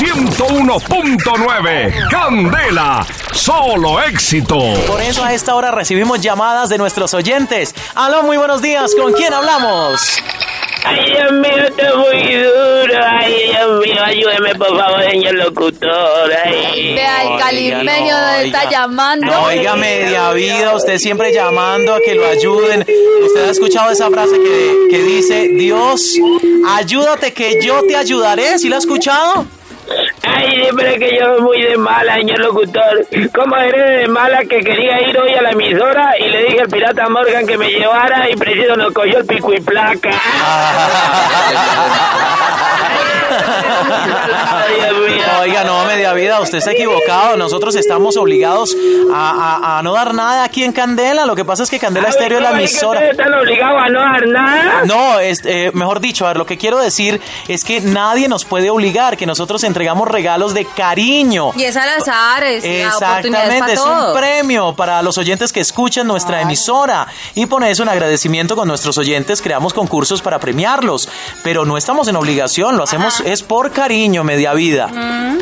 101.9. Candela, solo éxito. Por eso a esta hora recibimos llamadas de nuestros oyentes. Aló, muy buenos días. ¿Con quién hablamos? Ay, Dios mío, esto es muy duro. Ay, Dios mío, ayúdeme, por favor, señor locutor. Ay. Vea, el calimeño no, está llamando. Oiga, media vida, usted siempre llamando a que lo ayuden. Usted ha escuchado esa frase que, que dice, Dios, ayúdate que yo te ayudaré. ¿Sí la ha escuchado? Ay, pero es que yo soy muy de mala, señor locutor. ¿Cómo eres de mala que quería ir hoy a la emisora y le dije al pirata Morgan que me llevara y preciso nos cogió el pico y placa? Ay, Dios mío. Oiga, no, media vida, usted está equivocado. Nosotros estamos obligados a, a- a no dar nada aquí en Candela. Lo que pasa es que Candela Estéreo es la ¿Cómo es que emisora. están obligados a no dar nada? No, es, eh, mejor dicho, a ver, lo que quiero decir es que nadie nos puede obligar, que nosotros entregamos regalos de cariño. Y es al azar, es Exactamente, es un premio para los oyentes que escuchan nuestra emisora. Y por eso, en agradecimiento con nuestros oyentes, creamos concursos para premiarlos. Pero no estamos en obligación, lo hacemos es por cariño, media vida.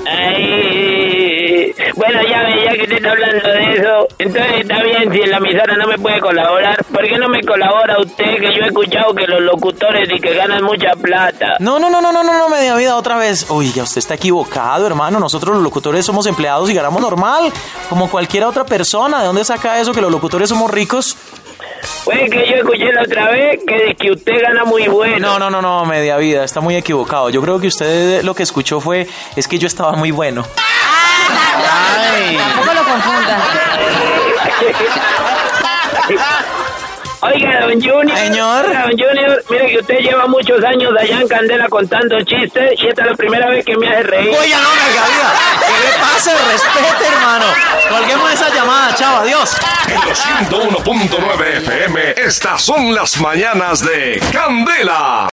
Ay, bueno, ya ve, ya que usted está hablando de eso, entonces está bien si en la emisora no me puede colaborar. ¿Por qué no me colabora usted? Que yo he escuchado que los locutores y que ganan mucha plata. No, no, no, no, no, no, no, media vida otra vez. Oiga, usted está equivocado, hermano. Nosotros los locutores somos empleados y ganamos normal, como cualquier otra persona. ¿De dónde saca eso que los locutores somos ricos? Pues que yo escuché la otra vez que, de que usted gana muy bueno. No, no, no, no, media vida, está muy equivocado. Yo creo que usted lo que escuchó fue, es que yo estaba muy bueno. Ay. Tampoco lo confunda. Oiga, don Junior. Señor. Oiga, don Junior, mire que usted lleva muchos años allá en Candela contando chistes y esta es la primera vez que me hace reír. Oiga, no, media vida. ¿Qué le pasa? Respete, hermano. Chao, adiós. En los 101.9 FM, estas son las mañanas de Candela.